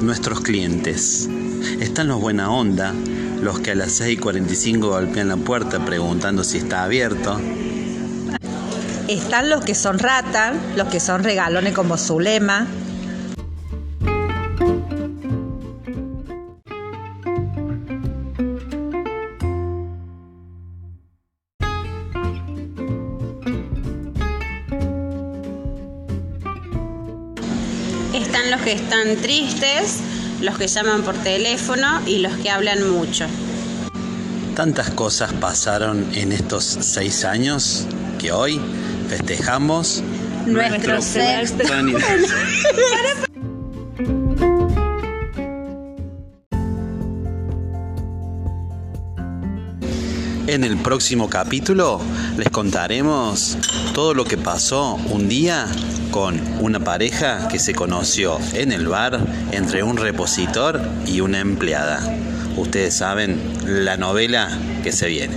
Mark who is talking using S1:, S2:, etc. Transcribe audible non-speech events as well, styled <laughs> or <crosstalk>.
S1: nuestros clientes. Están los buena onda, los que a las 6.45 golpean la puerta preguntando si está abierto.
S2: Están los que son rata, los que son regalones como Zulema.
S3: Están los que están tristes, los que llaman por teléfono y los que hablan mucho.
S1: Tantas cosas pasaron en estos seis años que hoy festejamos
S3: Nuestro sexto <laughs> <laughs>
S1: En el próximo capítulo les contaremos todo lo que pasó un día con una pareja que se conoció en el bar entre un repositor y una empleada. Ustedes saben la novela que se viene.